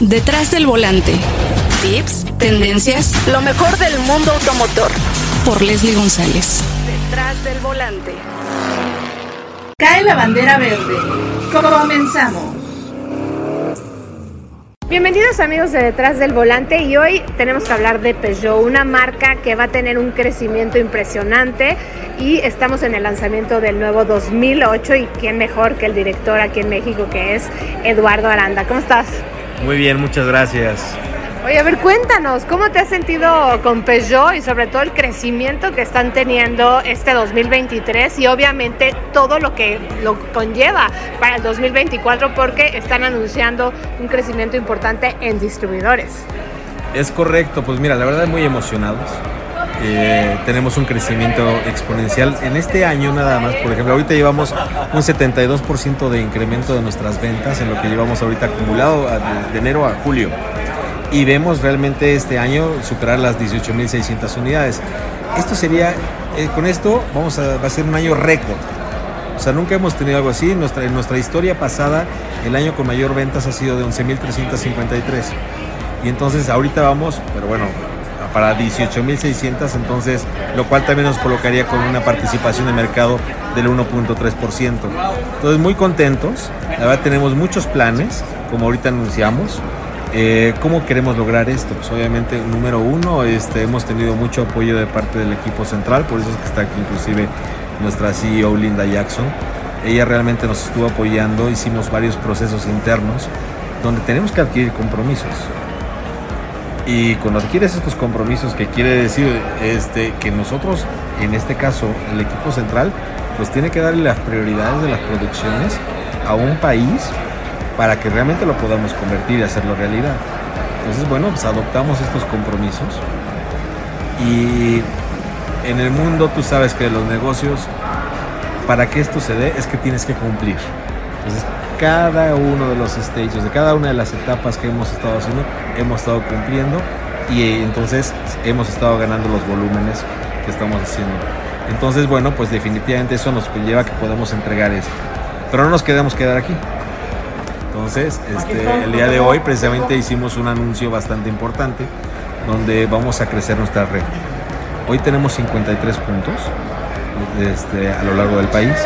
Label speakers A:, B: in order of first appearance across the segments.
A: Detrás del volante. Tips, tendencias, lo mejor del mundo automotor. Por Leslie González. Detrás del volante.
B: Cae la bandera verde. Comenzamos.
C: Bienvenidos amigos de Detrás del Volante y hoy tenemos que hablar de Peugeot, una marca que va a tener un crecimiento impresionante y estamos en el lanzamiento del nuevo 2008 y quién mejor que el director aquí en México que es Eduardo Aranda. ¿Cómo estás?
D: Muy bien, muchas gracias.
C: Oye, a ver, cuéntanos, ¿cómo te has sentido con Peugeot y sobre todo el crecimiento que están teniendo este 2023 y obviamente todo lo que lo conlleva para el 2024 porque están anunciando un crecimiento importante en distribuidores?
D: Es correcto, pues mira, la verdad muy emocionados. Eh, tenemos un crecimiento exponencial. En este año nada más, por ejemplo, ahorita llevamos un 72% de incremento de nuestras ventas en lo que llevamos ahorita acumulado de enero a julio. Y vemos realmente este año superar las 18.600 unidades. Esto sería, eh, con esto vamos a, va a ser un año récord. O sea, nunca hemos tenido algo así. Nuestra, en nuestra historia pasada, el año con mayor ventas ha sido de 11.353. Y entonces ahorita vamos, pero bueno, para 18.600, entonces, lo cual también nos colocaría con una participación de mercado del 1.3%. Entonces, muy contentos, la tenemos muchos planes, como ahorita anunciamos. Eh, ¿Cómo queremos lograr esto? Pues obviamente, número uno, este, hemos tenido mucho apoyo de parte del equipo central, por eso es que está aquí inclusive nuestra CEO Linda Jackson. Ella realmente nos estuvo apoyando, hicimos varios procesos internos donde tenemos que adquirir compromisos. Y cuando adquieres estos compromisos, que quiere decir este, que nosotros, en este caso, el equipo central, pues tiene que darle las prioridades de las producciones a un país para que realmente lo podamos convertir y hacerlo realidad. Entonces, bueno, pues adoptamos estos compromisos y en el mundo tú sabes que los negocios, para que esto se dé, es que tienes que cumplir. Entonces, cada uno de los stages, de cada una de las etapas que hemos estado haciendo, hemos estado cumpliendo y entonces hemos estado ganando los volúmenes que estamos haciendo. Entonces, bueno, pues definitivamente eso nos conlleva que podamos entregar esto. Pero no nos quedamos quedar aquí. Entonces, este, el día de hoy precisamente hicimos un anuncio bastante importante donde vamos a crecer nuestra red. Hoy tenemos 53 puntos este, a lo largo del país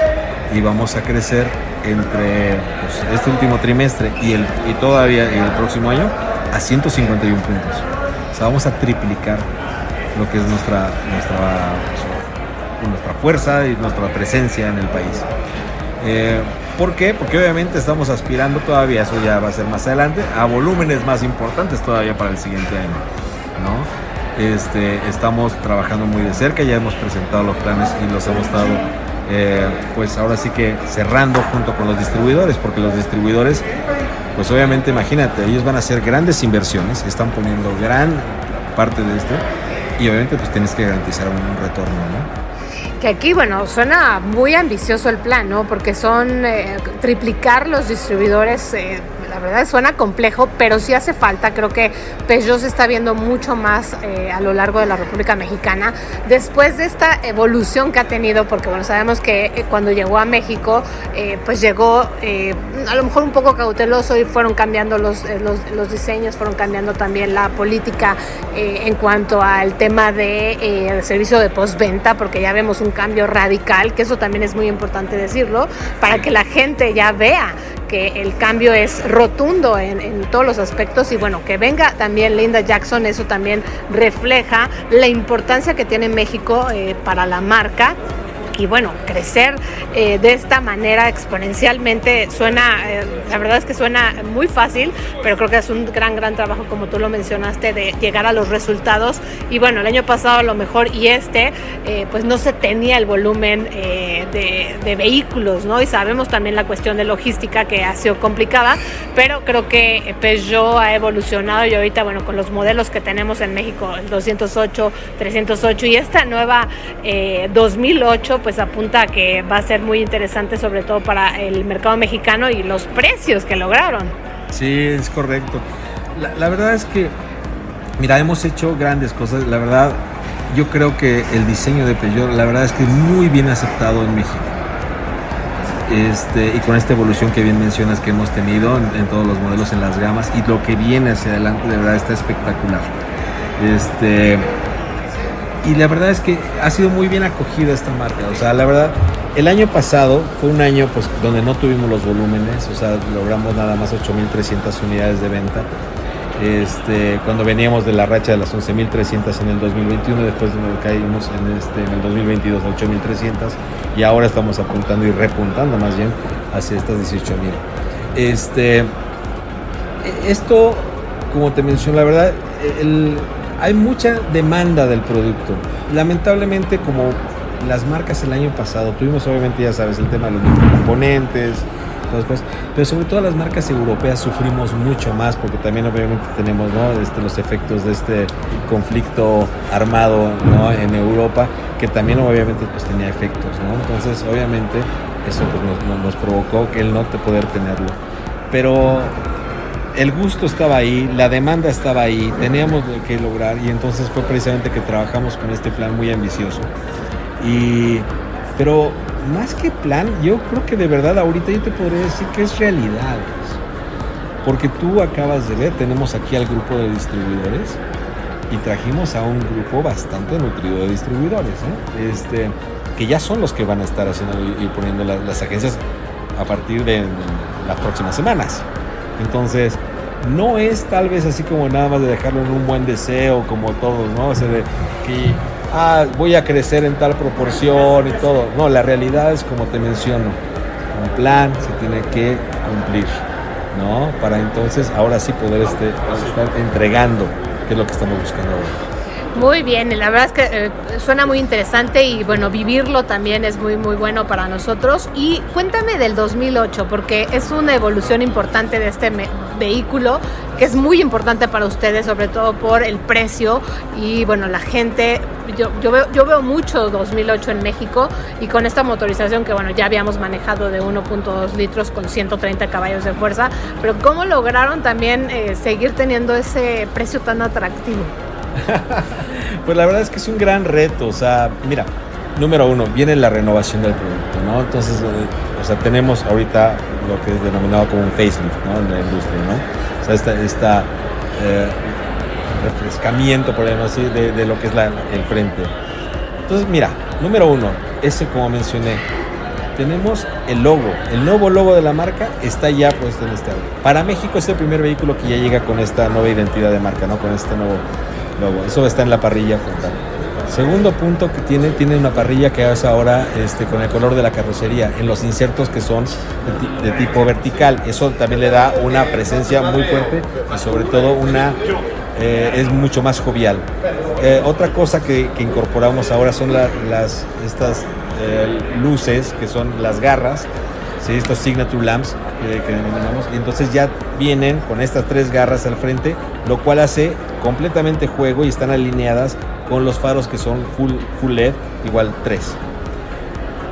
D: y vamos a crecer entre pues, este último trimestre y, el, y todavía el próximo año a 151 puntos. O sea, vamos a triplicar lo que es nuestra, nuestra, nuestra fuerza y nuestra presencia en el país. Eh, ¿Por qué? Porque obviamente estamos aspirando todavía, eso ya va a ser más adelante, a volúmenes más importantes todavía para el siguiente año. ¿no? Este, estamos trabajando muy de cerca, ya hemos presentado los planes y los hemos estado eh, pues ahora sí que cerrando junto con los distribuidores, porque los distribuidores, pues obviamente imagínate, ellos van a hacer grandes inversiones, están poniendo gran parte de esto y obviamente pues tienes que garantizar un retorno, ¿no?
C: Que aquí, bueno, suena muy ambicioso el plan, ¿no? Porque son eh, triplicar los distribuidores. Eh, la verdad suena complejo, pero sí hace falta. Creo que Peugeot se está viendo mucho más eh, a lo largo de la República Mexicana después de esta evolución que ha tenido, porque bueno, sabemos que cuando llegó a México, pues llegó a lo mejor un poco cauteloso y fueron cambiando los, los, los diseños, fueron cambiando también la política en cuanto al tema de el servicio de postventa, porque ya vemos un cambio radical, que eso también es muy importante decirlo, para que la gente ya vea que el cambio es rotundo en, todos los aspectos. Y bueno, que venga también Linda Jackson, eso también refleja la importancia que tiene México eh, para la marca y bueno, crecer eh, de esta manera exponencialmente suena, eh, la verdad es que suena muy fácil, pero creo que es un gran, gran trabajo, como tú lo mencionaste, de llegar a los resultados. Y bueno, el año pasado a lo mejor y este, eh, pues no se tenía el volumen de, de, vehículos, ¿no? Y sabemos también la cuestión de logística que ha sido complicada, pero creo que Peugeot ha evolucionado y ahorita, bueno, con los modelos que tenemos en México, el 208, 308 y esta nueva 2008, pues apunta a que va a ser muy interesante, sobre todo para el mercado mexicano y los precios que lograron.
D: Sí, es correcto. La, verdad es que, mira, hemos hecho grandes cosas. La verdad, yo creo que el diseño de Peugeot, la verdad es que es muy bien aceptado en México. este, y con esta evolución que bien mencionas que hemos tenido en, todos los modelos, en las gamas, y lo que viene hacia adelante, de verdad está espectacular. Este, y la verdad es que ha sido muy bien acogida esta marca. O sea, la verdad, el año pasado fue un año pues, donde no tuvimos los volúmenes, o sea, logramos nada más 8.300 unidades de venta. Este, cuando veníamos de la racha de las 11.300 en el 2021, después caímos en, este, en el 2022 a 8.300 y ahora estamos apuntando y repuntando más bien hacia estas 18.000. Este, esto, como te mencioné, la verdad, hay mucha demanda del producto. Lamentablemente, como las marcas el año pasado, tuvimos obviamente, ya sabes, el tema de los componentes, pero sobre todo las marcas europeas sufrimos mucho más porque también obviamente tenemos este, los efectos de este conflicto armado en Europa que también obviamente pues tenía efectos, Entonces obviamente eso pues, nos, provocó que el no poder tenerlo. Pero el gusto estaba ahí, la demanda estaba ahí, teníamos que lograr y entonces fue precisamente que trabajamos con este plan muy ambicioso. Y, pero más que plan, yo creo que de verdad ahorita yo te podría decir que es realidad. Porque tú acabas de ver, tenemos aquí al grupo de distribuidores y trajimos a un grupo bastante nutrido de distribuidores, ¿eh? este, que ya son los que van a estar haciendo y poniendo las, agencias a partir de las próximas semanas. Entonces, no es tal vez así como nada más de dejarlo en un buen deseo, como todos, ¿no? O sea, de que ah, voy a crecer en tal proporción y todo. No, la realidad es como te menciono, un plan se tiene que cumplir, ¿no? Para entonces ahora sí poder este, estar entregando, que es lo que estamos buscando ahora.
C: Muy bien, la verdad es que eh, suena muy interesante y bueno, vivirlo también es muy muy bueno para nosotros. Y cuéntame del 2008, porque es una evolución importante de este vehículo que es muy importante para ustedes, sobre todo por el precio y bueno, la gente, yo, yo, veo, yo veo mucho 2008 en México y con esta motorización que bueno, ya habíamos manejado de 1.2 litros con 130 caballos de fuerza, pero ¿cómo lograron también eh, seguir teniendo ese precio tan atractivo?
D: Pues la verdad es que es un gran reto. O sea, mira, número uno, viene la renovación del producto, ¿no? Entonces, eh, o sea, tenemos ahorita lo que es denominado como un facelift, ¿no? En la industria, ¿no? O sea, esta, esta eh, refrescamiento, por ejemplo así, de, lo que es el frente. Entonces, mira, número uno, ese como mencioné, tenemos el logo. El nuevo logo de la marca está ya puesto en este auto. Para México es el primer vehículo que ya llega con esta nueva identidad de marca, ¿no? Con este nuevo eso está en la parrilla frontal. Segundo punto que tiene, tiene una parrilla que hace ahora este, con el color de la carrocería, en los insertos que son de, tipo vertical. Eso también le da una presencia muy fuerte y sobre todo una eh, es mucho más jovial. Eh, otra cosa que, incorporamos ahora son las, estas eh, luces que son las garras, ¿sí? estos signature lamps que denominamos, y entonces ya vienen con estas tres garras al frente, lo cual hace completamente juego y están alineadas con los faros que son full, full LED, igual 3.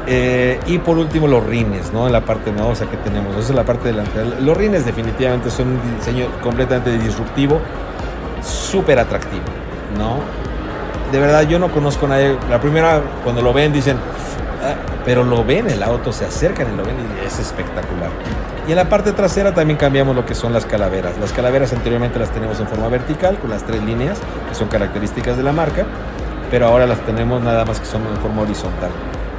D: Eh, y por último los rines, ¿no? En la parte nodosa que tenemos, esa es la parte delantera. Los rines definitivamente son un diseño completamente disruptivo, súper atractivo, ¿no? De verdad yo no conozco a nadie, la primera cuando lo ven dicen, ah", pero lo ven, el auto se acercan y lo ven y es espectacular. Y en la parte trasera también cambiamos lo que son las calaveras. Las calaveras anteriormente las tenemos en forma vertical, con las tres líneas, que son características de la marca, pero ahora las tenemos nada más que son en forma horizontal.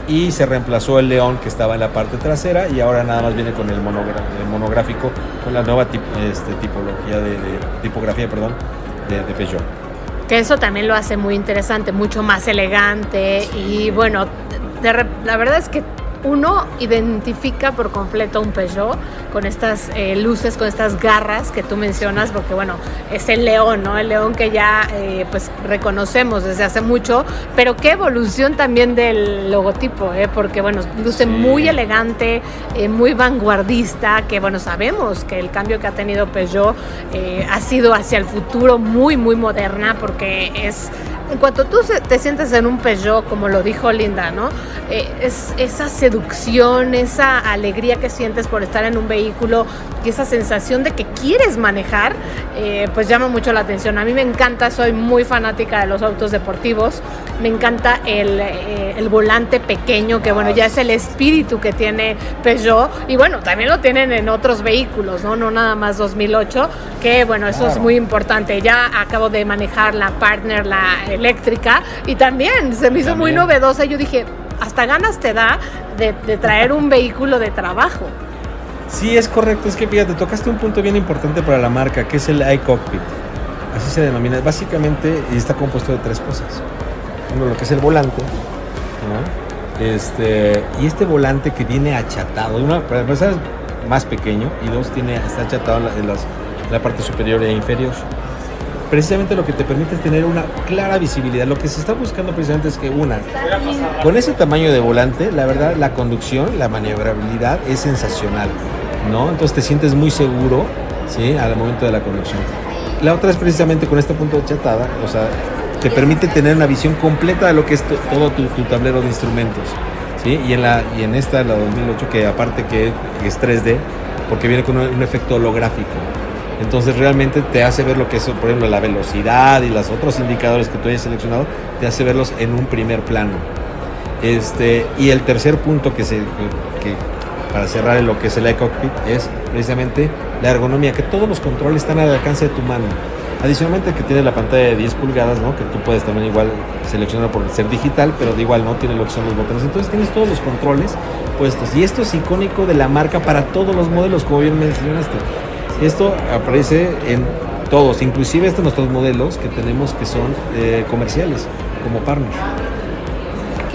D: Y se reemplazó el león que estaba en la parte trasera y ahora nada más viene con el, monográfico, con la nueva este, tipología de, tipografía perdón, de, de Peugeot.
C: Que eso también lo hace muy interesante, mucho más elegante y bueno, la verdad es que uno identifica por completo un Peugeot con estas eh, luces, con estas garras que tú mencionas, porque bueno, es el león, ¿no? El león que ya eh, pues reconocemos desde hace mucho, pero qué evolución también del logotipo, ¿eh? Porque bueno, luce muy elegante, eh, muy vanguardista, que bueno, sabemos que el cambio que ha tenido Peugeot ha sido hacia el futuro muy, muy moderna, porque es en cuanto tú te sientes en un Peugeot, como lo dijo Linda, ¿no? Eh, es esa seducción, esa alegría que sientes por estar en un vehículo y esa sensación de que quieres manejar, eh, pues llama mucho la atención. A mí me encanta, soy muy fanática de los autos deportivos, me encanta el, eh, el volante pequeño, que bueno, ya es el espíritu que tiene Peugeot, y bueno, también lo tienen en otros vehículos, no, no nada más 2008, que bueno, eso es muy importante. Ya acabo de manejar la Partner, la eléctrica, y también se me hizo muy novedosa, yo dije, hasta ganas te da de, de traer un vehículo de trabajo.
D: Sí, es correcto. Es que fíjate, tocaste un punto bien importante para la marca, que es el iCockpit. Así se denomina. Básicamente está compuesto de tres cosas. Uno, lo que es el volante, ¿no? Este, y este volante que viene achatado. Uno, para empezar, es más pequeño. Y dos, tiene, está achatado en la, en las- la parte superior e inferior. Precisamente lo que te permite es tener una clara visibilidad. Lo que se está buscando precisamente es que una, con ese tamaño de volante, la verdad, la conducción, la maniobrabilidad es sensacional, ¿no? Entonces te sientes muy seguro, ¿sí? Al momento de la conducción. La otra es precisamente con este punto de chatada, o sea, te permite tener una visión completa de lo que es to- todo tu, tu tablero de instrumentos, ¿sí? Y en, la, y en esta, la 2008, que aparte que es 3D, porque viene con un efecto holográfico. Entonces realmente te hace ver lo que es, por ejemplo, la velocidad y los otros indicadores que tú hayas seleccionado, te hace verlos en un primer plano. Este, y el tercer punto que, se, que para cerrar lo que es el iCockpit es precisamente la ergonomía, que todos los controles están al alcance de tu mano. Adicionalmente que tiene la pantalla de 10 pulgadas, ¿no? que tú puedes también igual seleccionar por ser digital, pero de igual no tiene lo que son los botones. Entonces tienes todos los controles puestos. Y esto es icónico de la marca para todos los modelos, como bien mencionaste. Esto aparece en todos, inclusive estos nuestros modelos que tenemos que son eh, comerciales, como partner.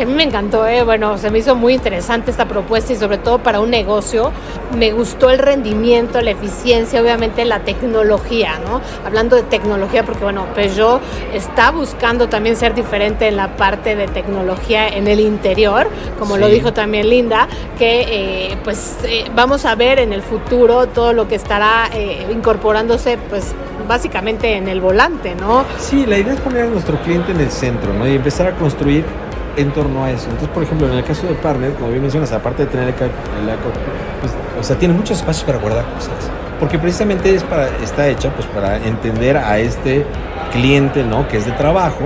C: Que a mí me encantó, ¿eh? bueno, se me hizo muy interesante esta propuesta y sobre todo para un negocio. Me gustó el rendimiento, la eficiencia, obviamente la tecnología, ¿no? Hablando de tecnología, porque bueno, Peugeot está buscando también ser diferente en la parte de tecnología en el interior, como lo dijo también Linda, que eh, pues eh, vamos a ver en el futuro todo lo que estará eh, incorporándose pues básicamente en el volante, ¿no?
D: Sí, la idea es poner a nuestro cliente en el centro ¿no? y empezar a construir en torno a eso. Entonces, por ejemplo, en el caso de Partner, como bien mencionas, aparte de tener el, el pues, o sea, tiene muchos espacios para guardar cosas. Porque precisamente es para, está hecha pues, para entender a este cliente, ¿no? Que es de trabajo,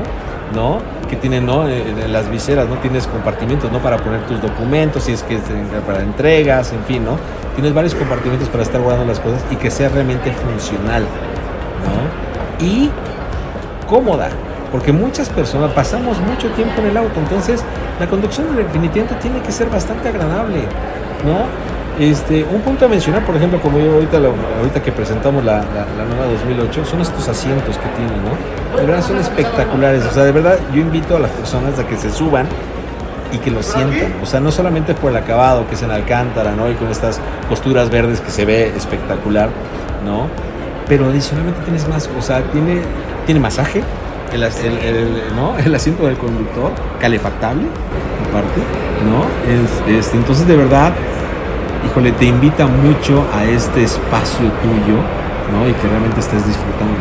D: ¿no? Que tiene, ¿no? En en las viseras, ¿no? Tienes compartimentos, ¿no? Para poner tus documentos, si es que es para entregas, en fin, ¿no? Tienes varios compartimentos para estar guardando las cosas y que sea realmente funcional, ¿no? Y cómoda, porque muchas personas pasamos mucho tiempo en el auto, entonces la conducción definitivamente tiene que ser bastante agradable, ¿no? Este, un punto a mencionar, por ejemplo, como yo ahorita, lo- ahorita que presentamos la, la- la nueva 2008, son estos asientos que tiene, ¿no? De verdad son espectaculares, o sea, de verdad yo invito a las personas a que se suban y que lo sientan, o sea, no solamente por el acabado que es en alcántara, ¿no? Y con estas costuras verdes que se ve espectacular, ¿no? Pero adicionalmente tienes más, o sea, tiene, tiene masaje, el, as- el- el- ¿no? el asiento del conductor, calefactable, aparte, ¿no? Es- este, entonces, de verdad, híjole, te invita mucho a este espacio tuyo, ¿no? Y que realmente estés disfrutando.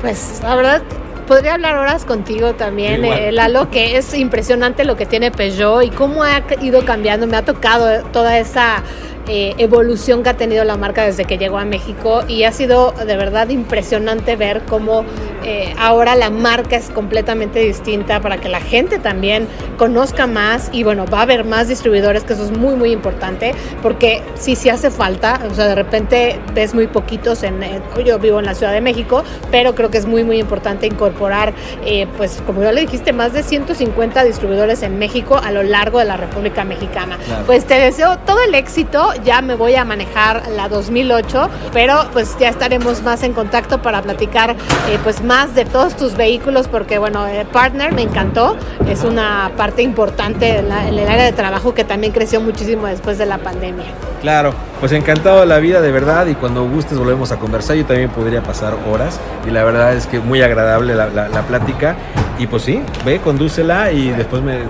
C: Pues la verdad, podría hablar horas contigo también, eh, Lalo, que es impresionante lo que tiene Peugeot y cómo ha ido cambiando. Me ha tocado toda esa eh, evolución que ha tenido la marca desde que llegó a México y ha sido de verdad impresionante ver cómo eh, ahora la marca es completamente distinta para que la gente también conozca más y bueno, va a haber más distribuidores, que eso es muy, muy importante, porque sí, sí hace falta, o sea, de repente ves muy poquitos en, en- yo vivo en la Ciudad de México, pero creo que es muy, muy importante incorporar, eh, pues como ya le dijiste, más de 150 distribuidores en México a lo largo de la República Mexicana.
D: Claro.
C: Pues te deseo todo el éxito, ya me voy a manejar la 2008, pero pues ya estaremos más en contacto para platicar eh, pues más de todos tus vehículos, porque bueno, eh, Partner me encantó, es una parte importante en, el área de trabajo que también creció muchísimo después de la pandemia.
D: Claro, pues encantado la vida de verdad y cuando gustes volvemos a conversar. Yo también podría pasar horas y la verdad es que muy agradable la, la- la plática. Y pues sí, ve, condúcela y después me...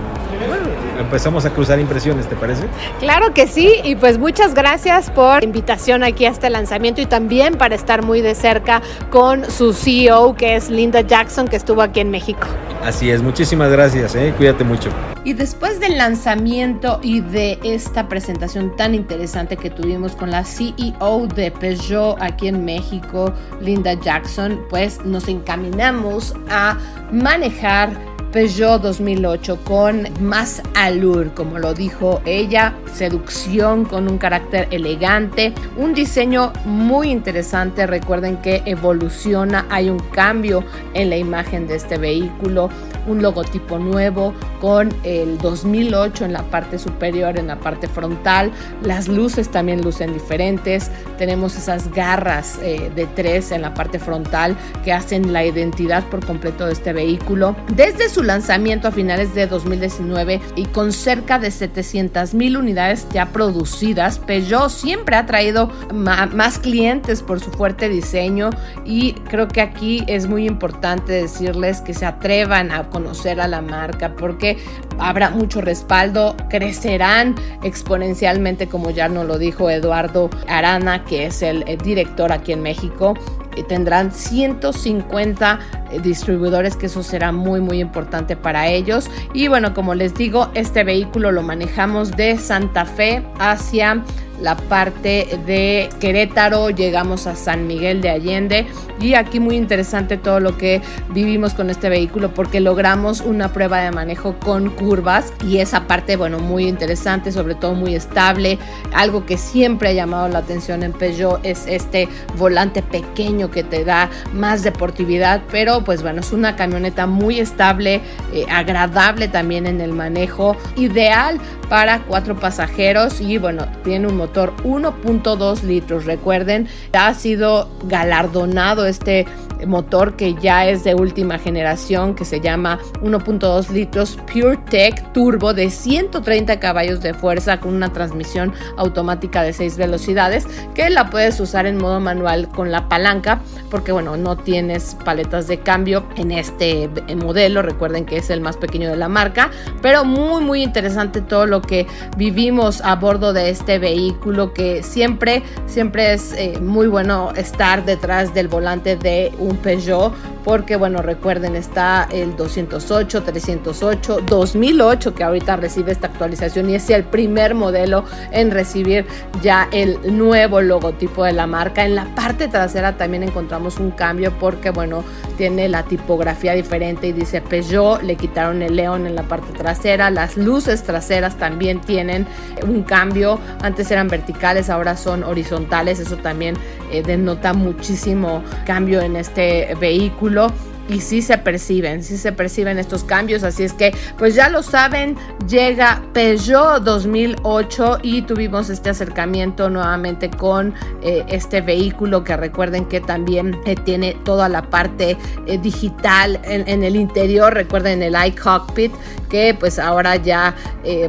D: empezamos a cruzar impresiones, ¿te parece?
E: Claro que sí, y pues muchas gracias por la invitación aquí a este lanzamiento y también para estar muy de cerca con su CEO, que es Linda Jackson, que estuvo aquí en México.
D: Así es, muchísimas gracias, ¿eh? cuídate mucho.
C: Y después del lanzamiento y de esta presentación tan interesante que tuvimos con la CEO de Peugeot aquí en México, Linda Jackson, pues nos encaminamos a manejar Peugeot 2008 con más allure, como lo dijo ella, seducción con un carácter elegante, un diseño muy interesante. Recuerden que evoluciona, hay un cambio en la imagen de este vehículo, un logotipo nuevo con el 2008 en la parte superior, en la parte frontal. Las luces también lucen diferentes. Tenemos esas garras eh, de tres en la parte frontal que hacen la identidad por completo de este vehículo. Desde su lanzamiento a finales de 2019 y con cerca de 700 mil unidades ya producidas, Peugeot siempre ha traído más clientes por su fuerte diseño y creo que aquí es muy importante decirles que se atrevan a conocer a la marca porque habrá mucho respaldo, crecerán exponencialmente como ya nos lo dijo Eduardo Arana, que es el, el director aquí en México tendrán 150 eh, distribuidores que eso será muy muy importante para ellos. Y bueno como les digo este vehículo lo manejamos de Santa Fe hacia la parte de Querétaro, llegamos a San Miguel de Allende y aquí muy interesante todo lo que vivimos con este vehículo porque logramos una prueba de manejo con curvas y esa parte, bueno, muy interesante, sobre todo muy estable. Algo que siempre ha llamado la atención en Peugeot es este volante pequeño que te da más deportividad, pero pues bueno, es una camioneta muy estable, eh, agradable también en el manejo, ideal para cuatro pasajeros y bueno, tiene un motor 1.2 litros. Recuerden, ha sido galardonado este motor que ya es de última generación que se llama 1.2 litros PureTech Turbo de 130 caballos de fuerza con una transmisión automática de 6 velocidades que la puedes usar en modo manual con la palanca porque bueno no tienes paletas de cambio en este modelo recuerden que es el más pequeño de la marca pero muy muy interesante todo lo que vivimos a bordo de este vehículo que siempre siempre es eh, muy bueno estar detrás del volante de un Peugeot porque bueno, recuerden, está el 208, 308, 2008 que ahorita recibe esta actualización y es el primer modelo en recibir ya el nuevo logotipo de la marca. En la parte trasera también encontramos un cambio porque bueno, tiene la tipografía diferente y dice Peugeot, le quitaron el león en la parte trasera, las luces traseras también tienen un cambio, antes eran verticales, ahora son horizontales, eso también eh, denota muchísimo cambio en este vehículo vehículo y sí se perciben, sí se perciben estos cambios, así es que pues ya lo saben, llega Peugeot 2008 y tuvimos este acercamiento nuevamente con eh, este vehículo que recuerden que también eh, tiene toda la parte eh, digital en, el interior, recuerden el iCockpit que pues ahora ya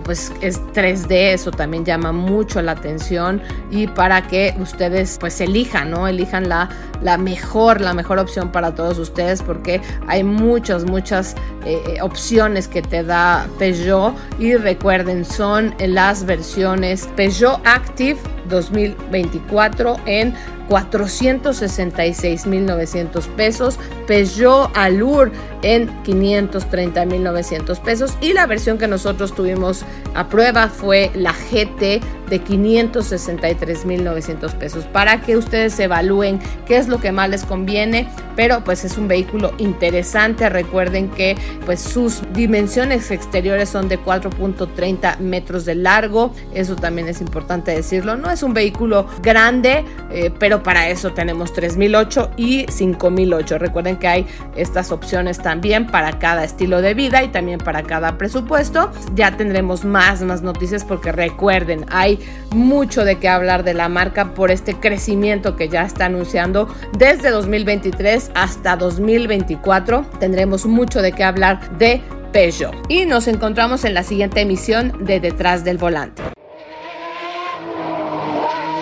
C: pues es 3D, eso también llama mucho la atención y para que ustedes pues elijan, ¿no? Elijan la, la mejor, la mejor opción para todos ustedes porque hay muchas, muchas eh, opciones que te da Peugeot. Y recuerden, son las versiones Peugeot Active 2024 en 466.900 pesos, Peugeot Allure en 530.900 pesos. Y la versión que nosotros tuvimos a prueba fue la GT de 563.900 pesos. Para que ustedes evalúen qué es lo que más les conviene, pero pues es un vehículo interesante, recuerden que pues sus dimensiones exteriores son de 4.30 metros de largo, eso también es importante decirlo, no es un vehículo grande, eh, pero para eso tenemos 3008 y 5008. Recuerden que hay estas opciones también para cada estilo de vida y también para cada presupuesto. Ya tendremos más, más noticias porque recuerden, hay mucho de qué hablar de la marca por este crecimiento que ya está anunciando desde 2023 hasta 2024. Tendremos mucho de qué hablar de Peugeot. Y nos encontramos en la siguiente emisión de Detrás del Volante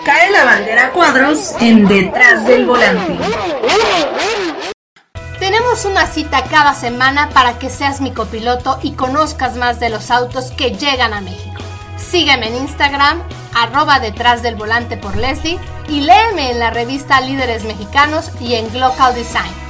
A: cae la bandera cuadros en detrás del volante.
C: Tenemos una cita cada semana para que seas mi copiloto y conozcas más de los autos que llegan a México. Sígueme en Instagram, arroba detrás del volante por Leslie y léeme en la revista Líderes Mexicanos y en Glocal Design.